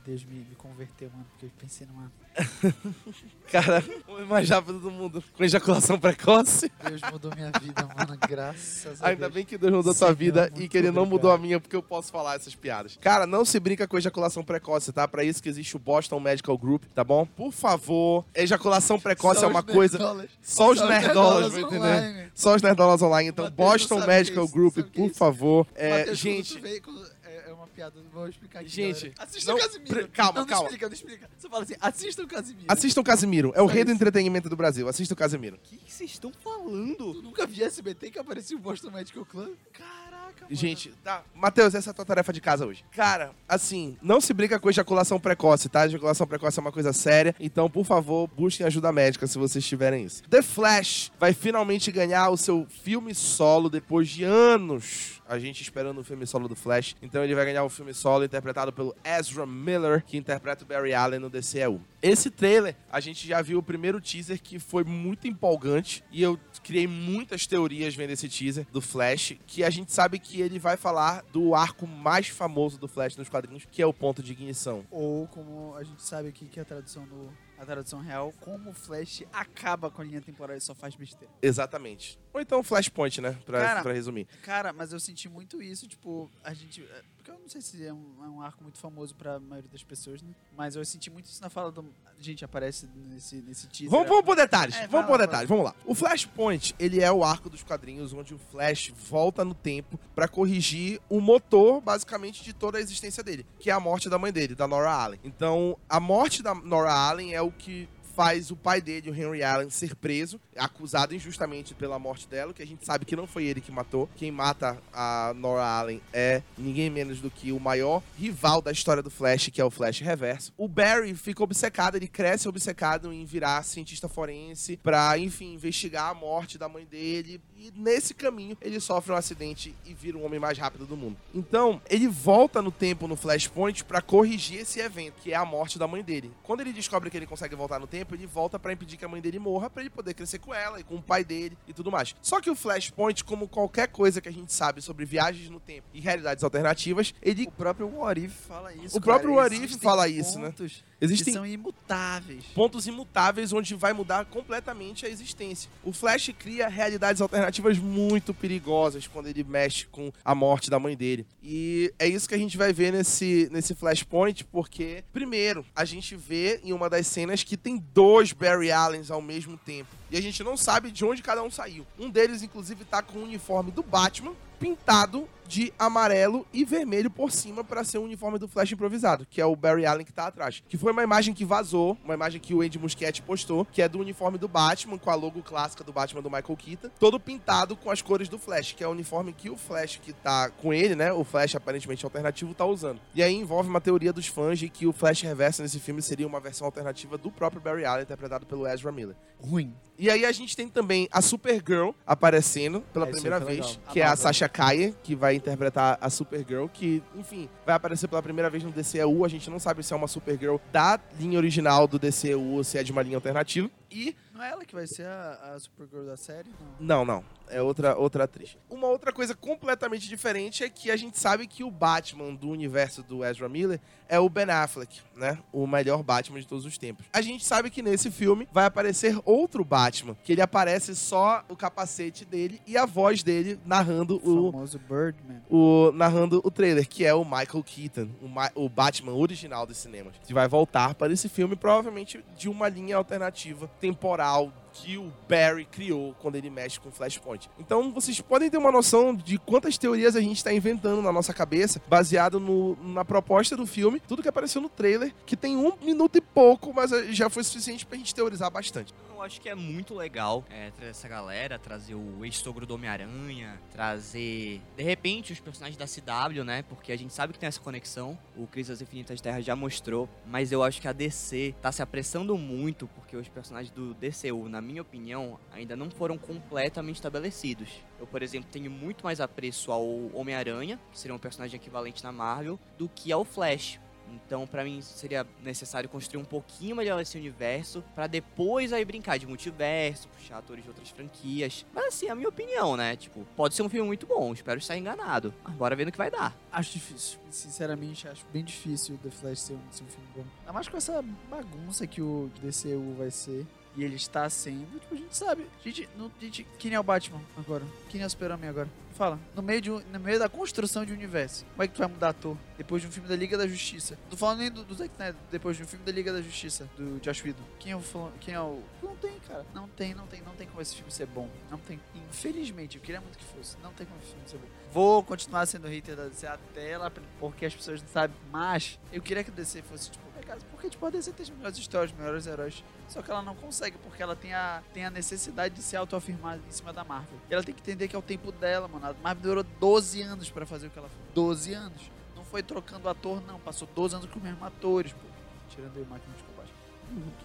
Deus me, me converteu, mano, porque eu pensei numa. Cara, o homem mais rápido do mundo, com ejaculação precoce. Deus mudou minha vida, mano, graças a Ainda Deus. bem que Deus mudou a sua Senhor, vida e que ele não obrigado. mudou a minha, porque eu posso falar essas piadas. Cara, não se brinca com ejaculação precoce, tá? Pra isso que existe o Boston Medical Group, tá bom? Por favor, ejaculação precoce Só é uma coisa. nerdolas. Só os Só os nerdolas, nerdolas online. Só os nerdolas online. Então, Mateus Boston é Medical isso, Group, é por isso. favor. É, gente, veio, quando- é, é piada, vou explicar aqui. Gente, galera. assista não- o Casimiro. calma, não, não calma. explica, não explica. Você fala assim, assista o Casimiro. assista o Casimiro. É o Só rei do isso. entretenimento do Brasil. Assista o Casimiro. O que vocês estão falando? Tu nunca viu SBT que aparecia o Boston Medical Club? Caraca, mano. Gente, tá. Matheus, essa é a tua tarefa de casa hoje. Cara, assim, não se brinca com ejaculação precoce, tá? Ejaculação precoce é uma coisa séria. Então, por favor, busquem ajuda médica se vocês tiverem isso. The Flash vai finalmente ganhar o seu filme solo depois de anos. A gente esperando o filme solo do Flash. Então ele vai ganhar o filme solo interpretado pelo Ezra Miller, que interpreta o Barry Allen no DCEU. Esse trailer, a gente já viu o primeiro teaser que foi muito empolgante. E eu criei muitas teorias vendo esse teaser do Flash, que a gente sabe que ele vai falar do arco mais famoso do Flash nos quadrinhos, que é o ponto de ignição. Ou como a gente sabe aqui que a tradução no a tradução real, como o Flash acaba com a linha temporal e só faz besteira. Exatamente. Ou então Flashpoint, né? Pra, Cara, pra resumir. Cara, mas eu senti muito isso, tipo, a gente. Porque eu não sei se é um, é um arco muito famoso pra maioria das pessoas, né? Mas eu senti muito isso na fala do. Gente, aparece nesse, nesse teaser. Vamos, vamos por detalhes. É, vamos por detalhes. Vamos lá. O Flashpoint, ele é o arco dos quadrinhos onde o Flash volta no tempo pra corrigir o motor, basicamente, de toda a existência dele, que é a morte da mãe dele, da Nora Allen. Então, a morte da Nora Allen é o que faz o pai dele, o Henry Allen, ser preso, acusado injustamente pela morte dela, que a gente sabe que não foi ele que matou. Quem mata a Nora Allen é ninguém menos do que o maior rival da história do Flash, que é o Flash Reverso. O Barry fica obcecado, ele cresce obcecado em virar cientista forense pra, enfim, investigar a morte da mãe dele. E nesse caminho, ele sofre um acidente e vira o homem mais rápido do mundo. Então, ele volta no tempo no Flashpoint pra corrigir esse evento, que é a morte da mãe dele. Quando ele descobre que ele consegue voltar no tempo, ele volta pra impedir que a mãe dele morra, pra ele poder crescer com ela e com o pai dele e tudo mais. Só que o Flashpoint, como qualquer coisa que a gente sabe sobre viagens no tempo e realidades alternativas, ele O próprio What If fala isso. O próprio cara. What If Existem fala isso, né? Existem Que são imutáveis. pontos imutáveis onde vai mudar completamente a existência. O Flash cria realidades alternativas muito perigosas quando ele mexe com a morte da mãe dele. E é isso que a gente vai ver nesse, nesse Flashpoint, porque, primeiro, a gente vê em uma das cenas que tem dois Barry Allens ao mesmo tempo. E a gente não sabe de onde cada um saiu. Um deles, inclusive, tá com o uniforme do Batman pintado de amarelo e vermelho por cima para ser o uniforme do Flash improvisado, que é o Barry Allen que tá atrás. Que foi uma imagem que vazou, uma imagem que o Andy Muschietti postou, que é do uniforme do Batman, com a logo clássica do Batman do Michael Keaton, todo pintado com as cores do Flash, que é o uniforme que o Flash que tá com ele, né, o Flash aparentemente alternativo, tá usando. E aí envolve uma teoria dos fãs de que o Flash reverso nesse filme seria uma versão alternativa do próprio Barry Allen, interpretado pelo Ezra Miller. Ruim. E aí a gente tem também a Supergirl aparecendo pela É, primeira vez, legal. que é a. Sasha Kaye, que vai interpretar a Supergirl, que, enfim, vai aparecer pela primeira vez no DCEU. A gente não sabe se é uma Supergirl da linha original do DCEU ou se é de uma linha alternativa. E Não é ela que vai ser a, a Supergirl da série? Não. Não, não. É outra, outra atriz. Uma outra coisa completamente diferente é que a gente sabe que o Batman do universo do Ezra Miller é o Ben Affleck, né? O melhor Batman de todos os tempos. A gente sabe que nesse filme vai aparecer outro Batman, que ele aparece só o capacete dele e a voz dele narrando O o, famoso Birdman. o narrando o trailer, que é o Michael Keaton, o, Ma- o Batman original dos cinemas. Que vai voltar para esse filme, provavelmente de uma linha alternativa temporal que o Barry criou quando ele mexe com Flashpoint. Então vocês podem ter uma noção de quantas teorias a gente está inventando na nossa cabeça, baseado no- na proposta do filme, tudo que apareceu no trailer, que tem um minuto e pouco, mas eh, já foi suficiente pra gente teorizar bastante. Eu acho que é muito legal é, trazer essa galera, trazer o ex-sogro do Homem-Aranha, trazer, de repente, os personagens da CW, né? Porque a gente sabe que tem essa conexão. O Crise das Infinitas Terras já mostrou. Mas eu acho que a DC tá se apressando muito, porque os personagens do DCU, na minha opinião, ainda não foram completamente estabelecidos. Eu, por exemplo, tenho muito mais apreço ao Homem-Aranha, que seria um personagem equivalente na Marvel, do que ao Flash. Então, pra mim, seria necessário construir um pouquinho melhor esse universo pra depois aí brincar de multiverso, puxar atores de outras franquias. Mas assim, é a minha opinião, né? Tipo, pode ser um filme muito bom, espero estar enganado. Mas bora ver no que vai dar. Acho difícil. Sinceramente, acho bem difícil o The Flash ser um, ser um filme bom. Ainda mais com essa bagunça que o DCU vai ser. E ele está sendo. Tipo, a gente sabe. A gente, não, a gente, quem é o Batman agora? Quem é o Super-Homem agora? Fala. No meio, de no meio da construção de um universo. Como é que tu vai mudar ator? Depois de um filme da Liga da Justiça. Não tô falando nem do, do Zack Snyder. Depois de um filme da Liga da Justiça. Do Josh Whedon. Quem é o... Quem é o... Não tem, cara. Não tem, não tem. Não tem como esse filme ser bom. Não tem. Infelizmente. Eu queria muito que fosse. Não tem como esse filme ser bom. Vou continuar sendo hater da DC até lá, porque as pessoas não sabem. Mas eu queria que a DC fosse, tipo, porque tipo, a DC tem as melhores histórias, os melhores heróis. Só que ela não consegue, porque ela tem a, tem a necessidade de se autoafirmar em cima da Marvel. E ela tem que entender que é o tempo dela, mano. A Marvel durou 12 anos pra fazer o que ela fez. 12 anos. Não foi trocando ator, não. Passou 12 anos com os mesmos atores, pô. Tirando aí o máquina de combate.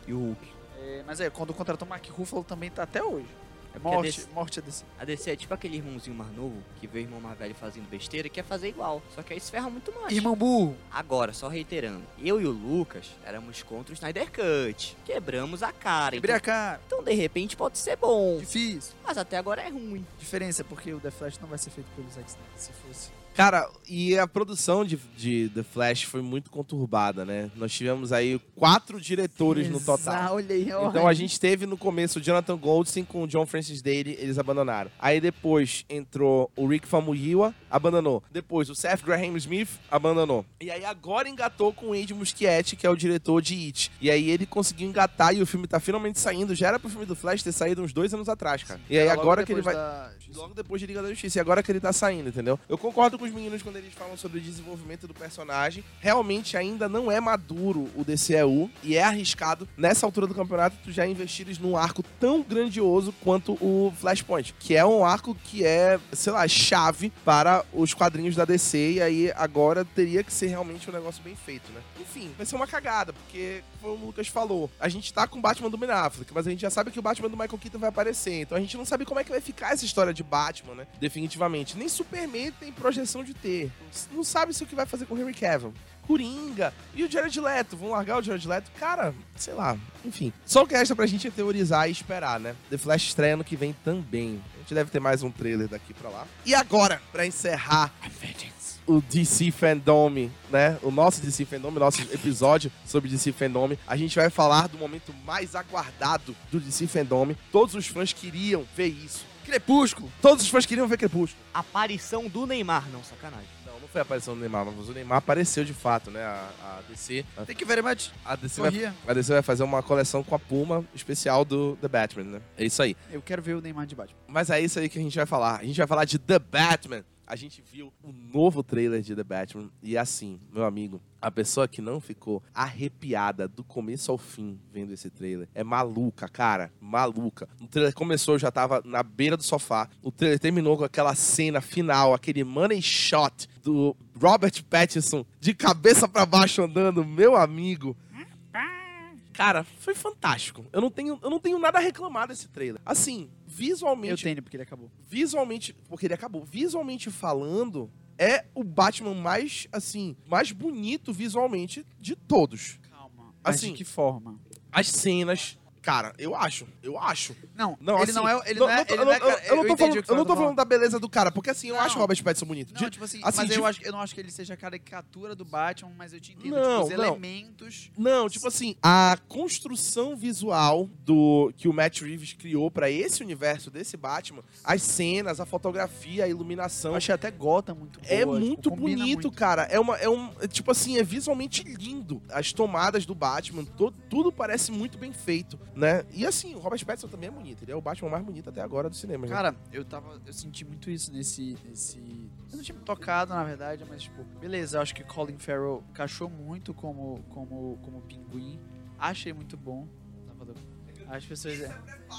E o Hulk? É, mas é, quando contratou o Mark Ruffalo também tá até hoje. É a Morte, DC, morte a DC. a DC é tipo aquele irmãozinho mais novo que vê o irmão mais velho fazendo besteira e quer fazer igual. Só que aí se ferra muito mais. Irmão burro. Agora, só reiterando, eu e o Lucas éramos contra o Snyder Cut. Quebramos a cara. Quebrei Então, a cara. então, de repente, pode ser bom. Difícil. Mas até agora é ruim. Diferença, porque o The Flash não vai ser feito pelo Zack Snyder, se fosse. Cara, e a produção de, de The Flash foi muito conturbada, né? Nós tivemos aí quatro diretores no total. Olha aí, ó. Então a gente teve no começo o Jonathan Goldstein com o John Francis Daly, eles abandonaram. Aí depois entrou o Rick Famuyiwa, abandonou. Depois o Seth Graham Smith, abandonou. E aí agora engatou com o Andy Muschietti, que é o diretor de It. E aí ele conseguiu engatar e o filme tá finalmente saindo. Já era pro filme do Flash ter saído uns dois anos atrás, cara. E aí agora que ele vai... da- Logo depois de Liga da Justiça. E agora que ele tá saindo, entendeu? Eu concordo com os meninos quando eles falam sobre o desenvolvimento do personagem. Realmente ainda não é maduro o DCEU e é arriscado nessa altura do campeonato tu já investires num arco tão grandioso quanto o Flashpoint, que é um arco que é, sei lá, chave para os quadrinhos da DC e aí agora teria que ser realmente um negócio bem feito, né? Enfim, vai ser uma cagada, porque como o Lucas falou, a gente tá com o Batman do Ben Affleck, mas a gente já sabe que o Batman do Michael Keaton vai aparecer, então a gente não sabe como é que vai ficar essa história de Batman, né? Definitivamente. Nem Superman tem projeção de ter. Não sabe se o que vai fazer com o Henry Cavill. Coringa. E o Jared Leto? Vão largar o Jared Leto? Cara, sei lá. Enfim. Só o que resta pra gente é teorizar e esperar, né? The Flash estreia ano que vem também. A gente deve ter mais um trailer daqui pra lá. E agora, pra encerrar o DC Fandom, né? O nosso DC Fandom, nosso episódio sobre DC Fandom, a gente vai falar do momento mais aguardado do DC Fandom. Todos os fãs queriam ver isso. Crepúsculo! Todos os fãs queriam ver Crepúsculo. Aparição do Neymar, não, sacanagem. Não, não foi a aparição do Neymar, mas o Neymar apareceu de fato, né? A, a DC. Tem que ver, mas A DC, vai, a DC vai fazer uma coleção com a Puma especial do The Batman, né? É isso aí. Eu quero ver o Neymar de Batman. Mas é isso aí que a gente vai falar. A gente vai falar de The Batman. A gente viu o novo trailer de The Batman. E assim, meu amigo, a pessoa que não ficou arrepiada do começo ao fim vendo esse trailer é maluca, cara. Maluca. O trailer começou, eu já tava na beira do sofá. O trailer terminou com aquela cena final, aquele money shot do Robert Pattinson de cabeça pra baixo andando, meu amigo. Cara, foi fantástico. Eu não tenho, eu não tenho nada a reclamar desse trailer. Assim, Eu visualmente tenho, porque ele acabou. visualmente, porque ele acabou, visualmente falando, é o Batman mais, assim, mais bonito visualmente de todos. Calma. Mas Assim- de que forma? As cenas, Cara, eu acho. Eu acho. Não, Não, ele assim, não é. Ele não- não, é. não ele eu não é não- eu- eu não tô falando- eu não tô falando da beleza do cara, porque assim, eu Não. acho o Robert Pattinson bonito. Não, De- tipo assim, assim, mas de- eu, acho, eu não acho que ele seja a caricatura do Batman, mas eu te entendo. Não, tipo, os não. elementos. Não, tipo assim, a construção visual do que o Matt Reeves criou pra esse universo desse Batman, as cenas, a fotografia, a iluminação, Eu achei até Gotham muito boa. é tipo, muito combina bonito, muito. cara. É uma é um, é, tipo assim, é visualmente lindo. As tomadas do Batman, to- tudo parece muito bem feito, né? E assim, o Robert Pattinson também é bonito, ele é o Batman mais bonito até agora do cinema. né? Cara, eu tava. Eu senti muito isso nesse. nesse... Eu não tinha me tocado, na verdade, mas, tipo, beleza, eu acho que Colin Farrell encaixou muito como, como, como pinguim. Achei muito bom. Tá. As pessoas.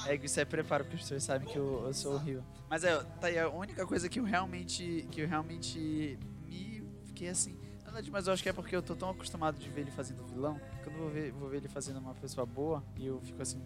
É, isso é preparo, porque as pessoas sabem que eu, eu sou horrível. Mas é, tá aí, a única coisa que eu realmente. que eu realmente me fiquei assim. Verdade, mas eu acho que é porque eu tô tão acostumado de ver ele fazendo vilão, quando eu vou ver, vou ver ele fazendo uma pessoa boa, e eu fico assim.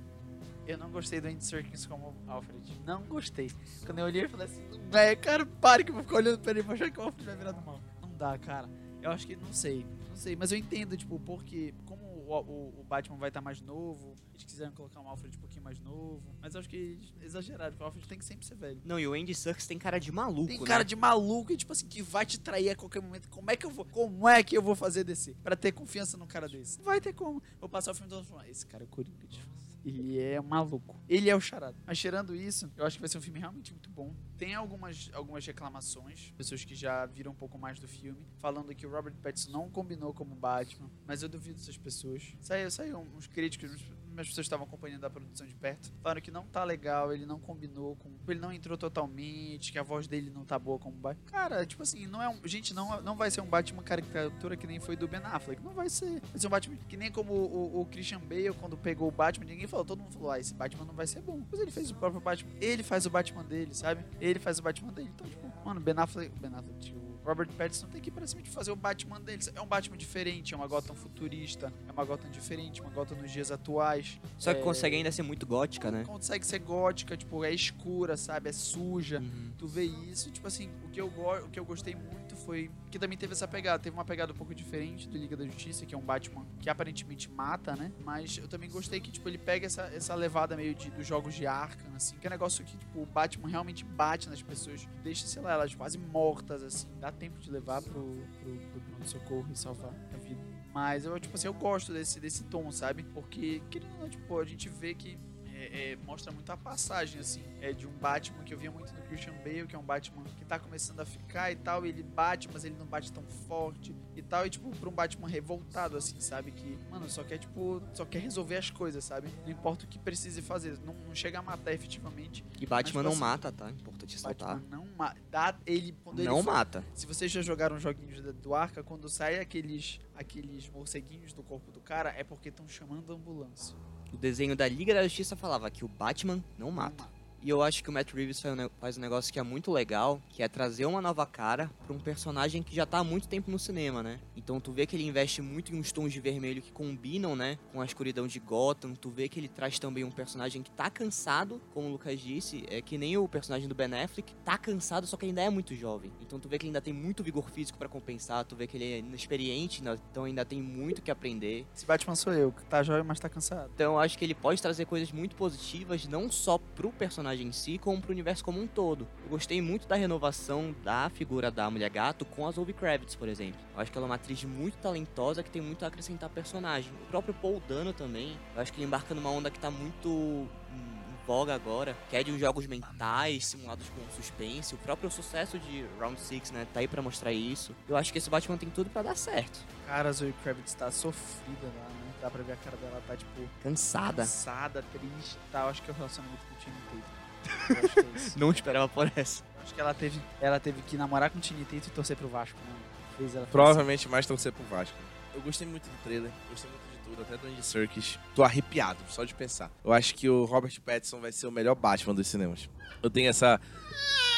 Eu não gostei do Andy Serkis como Alfred. Não gostei. Quando eu olhei, eu falei assim, velho, cara, pare que eu vou ficar olhando pra ele vou achar que o Alfred vai virar do mal. Não dá, cara. Eu acho que, não sei, não sei, mas eu entendo, tipo, porque, como o, o- Batman vai estar mais novo, eles quiseram colocar um Alfred um pouquinho mais novo, mas eu acho que eles exageraram, porque o Alfred tem que sempre ser velho. Não, e o Andy Serkis tem cara de maluco, Tem né? cara de maluco e, tipo assim, que vai te trair a qualquer momento. Como é que eu vou, como é que eu vou fazer desse? Pra ter confiança num cara desse? Não vai ter como. Vou passar o filme todo falando, esse cara é o Coringa, disfarça. Ele é maluco. Ele é o charado. Mas tirando isso, eu acho que vai ser um filme realmente muito bom. Tem algumas, algumas reclamações, pessoas que já viram um pouco mais do filme, falando que o Robert Pattinson não combinou como Batman, mas eu duvido dessas pessoas. Saiu, saiu uns críticos, as pessoas estavam acompanhando a produção de perto, falaram que não tá legal, ele não combinou com, ele não entrou totalmente, que a voz dele não tá boa como Batman. Cara, tipo assim, não é um, gente, não, não vai ser um Batman caricatura que nem foi do Ben Affleck, não vai ser. Vai ser um Batman que nem como o, o Christian Bale quando pegou o Batman, ninguém falou, todo mundo falou, ah, esse Batman não vai ser bom. Mas ele fez o próprio Batman, ele faz o Batman dele, sabe? Ele faz o Batman dele. Então, tipo, mano, Ben Affleck, Ben Affleck, tipo, Robert Pattinson tem que ir pra cima de fazer o Batman dele. É um Batman diferente, é uma Gotham futurista, é uma Gotham diferente, uma Gotham nos dias atuais. Só que É, consegue ainda ser muito gótica, né? Consegue ser gótica, tipo, é escura, sabe? É suja. Uhum. Tu vê isso, tipo assim, o que eu, go- o que eu gostei muito foi que também teve essa pegada. Teve uma pegada um pouco diferente do Liga da Justiça, que é um Batman que aparentemente mata, né? Mas eu também gostei que, tipo, ele pega essa, essa levada meio de, dos jogos de Arkham, assim, que é um negócio que, tipo, o Batman realmente bate nas pessoas, deixa, sei lá, elas quase mortas, assim, dá tempo de levar pro, pro, pro pronto-socorro e salvar a vida. Mas eu, tipo assim, eu gosto desse, desse tom, sabe? Porque, querendo ou não, tipo, a gente vê que é, é, mostra muito a passagem, assim, é, de um Batman que eu via muito no Christian Bale, que é um Batman que tá começando a ficar e tal, e ele bate, mas ele não bate tão forte e tal, e tipo, pra um Batman revoltado, assim, sabe? Que, mano, só quer, tipo, só quer resolver as coisas, sabe? Não importa o que precise fazer, não, não chega a matar efetivamente. E Batman Mas, não tipo mata, tá? Importante ressaltar. Batman não. Dá ele. Quando ele Não for- mata. se vocês já jogaram joguinhos do Arca, quando sai aqueles, aqueles morceguinhos do corpo do cara, é porque estão chamando a ambulância. O desenho da Liga da Justiça falava que o Batman não mata. E eu acho que o Matt Reeves faz um negócio que é muito legal, que é trazer uma nova cara pra um personagem que já tá há muito tempo no cinema, né? Então tu vê que ele investe muito em uns tons de vermelho que combinam, né, com a escuridão de Gotham. Tu vê que ele traz também um personagem que tá cansado, como o Lucas disse, é que nem o personagem do Ben Affleck, tá cansado, só que ainda é muito jovem. Então tu vê que ele ainda tem muito vigor físico pra compensar, tu vê que ele é inexperiente, então ainda tem muito que aprender. Esse Batman sou eu, que tá jovem, mas tá cansado. Então eu acho que ele pode trazer coisas muito positivas, não só pro personagem em si, como pro universo como um todo. Eu gostei muito da renovação da figura da Mulher Gato com a Zoe Kravitz, por exemplo. Eu acho que ela é uma atriz muito talentosa que tem muito a acrescentar personagem. O próprio Paul Dano também, eu acho que ele embarca numa onda que tá muito hum, em voga agora, que é de jogos mentais, simulados com suspense. O próprio sucesso de Round 6, né, tá aí pra mostrar isso. Eu acho que esse Batman tem tudo pra dar certo. Cara, a Zoe Kravitz tá sofrida lá, né? Dá pra ver a cara dela, tá tipo. Cansada. Cansada, triste e tal. Acho que é o relacionamento com o Channing Tatum. É. Não esperava por essa. Acho que ela teve, ela teve que namorar com o Tatum e torcer pro Vasco, né? Fez ela Provavelmente mais torcer pro Vasco. Eu gostei muito do trailer, gostei muito de tudo, até do Andy Serkis. Tô arrepiado, só de pensar. Eu acho que o Robert Pattinson vai ser o melhor Batman dos cinemas. Eu tenho essa...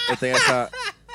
Eu tenho essa...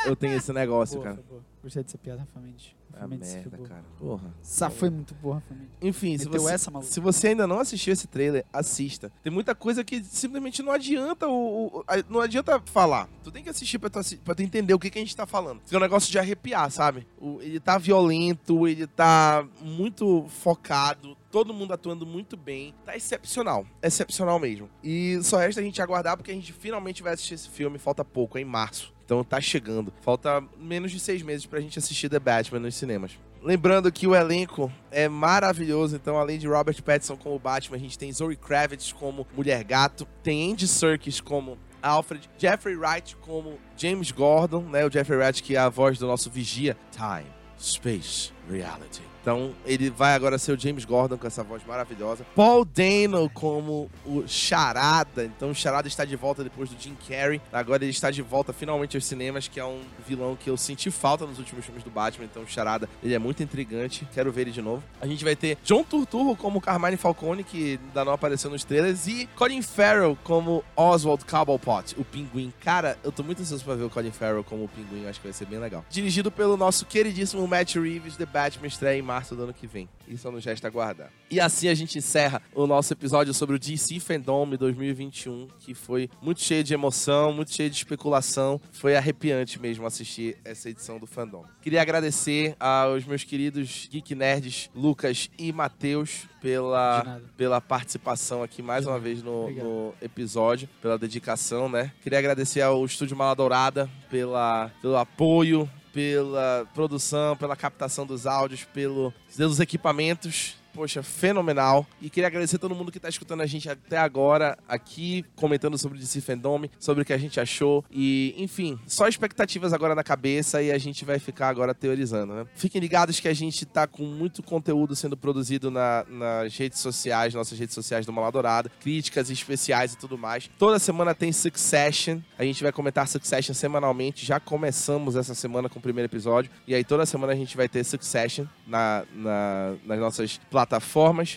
Eu tenho esse negócio, Boa, cara. Gostei dessa piada, Realmente esse merda, cara. Porra. Essa foi muito boa, família. Enfim, se você, essa, se você ainda não assistiu esse trailer, assista. Tem muita coisa que simplesmente não adianta o, o- a- não adianta falar. Tu tem que assistir pra tu, pra tu entender o que, que a gente tá falando. É um negócio de arrepiar, sabe? O- ele tá violento, ele tá muito focado. Todo mundo atuando muito bem. Tá excepcional. Excepcional mesmo. E só resta a gente aguardar porque a gente finalmente vai assistir esse filme. Falta pouco, é em março. Então tá chegando. Falta menos de seis meses pra gente assistir The Batman nos cinemas. Lembrando que o elenco é maravilhoso, então além de Robert Pattinson como Batman, a gente tem Zoe Kravitz como Mulher Gato, tem Andy Serkis como Alfred, Jeffrey Wright como James Gordon, né? O Jeffrey Wright que é a voz do nosso vigia. Time, Space, Reality. Então ele vai agora ser o James Gordon com essa voz maravilhosa. Paul Dano como o Charada. Então o Charada está de volta depois do Jim Carrey. Agora ele está de volta finalmente aos cinemas, que é um vilão que eu senti falta nos últimos filmes do Batman. Então o Charada, ele é muito intrigante. Quero ver ele de novo. A gente vai ter John Turturro como Carmine Falcone, que ainda não apareceu nos trailers, e Colin Farrell como Oswald Cobblepot, o Pinguim. Cara, eu tô muito ansioso pra ver o Colin Farrell como o Pinguim. Acho que vai ser bem legal. Dirigido pelo nosso queridíssimo Matt Reeves, The Batman estreia em março do ano que vem. Isso nos resta aguardar. E assim a gente encerra o nosso episódio sobre o DC Fandom 2021, que foi muito cheio de emoção, muito cheio de especulação. Foi arrepiante mesmo assistir essa edição do Fandom. Queria agradecer aos meus queridos Geek Nerds, Lucas e Matheus, pela, pela participação aqui mais uma vez no, no episódio, pela dedicação, né? Queria agradecer ao Estúdio Mala Dourada pela, pelo apoio, pela produção, pela captação dos áudios, pelo, pelos equipamentos. Poxa, fenomenal. E queria agradecer a todo mundo que tá escutando a gente até agora aqui, comentando sobre o DC Fandom, sobre o que a gente achou. E, enfim, só expectativas agora na cabeça e a gente vai ficar agora teorizando, né? Fiquem ligados que a gente tá com muito conteúdo sendo produzido na- nas redes sociais, nossas redes sociais do Maladourada, críticas especiais e tudo mais. Toda semana tem Succession. A gente vai comentar Succession semanalmente. Já começamos essa semana com o primeiro episódio. E aí toda semana a gente vai ter Succession na, na- nas nossas plataformas.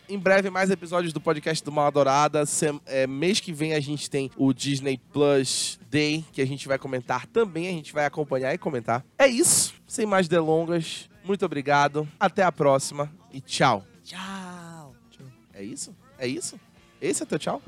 Em breve, mais episódios do podcast do Mal Dourada. Sem- é, mês que vem a gente tem o Disney Plus Day, que a gente vai comentar também. A gente vai acompanhar e comentar. É isso. Sem mais delongas. Muito obrigado. Até a próxima e tchau. Tchau. É isso? É isso? Esse é teu? Tchau.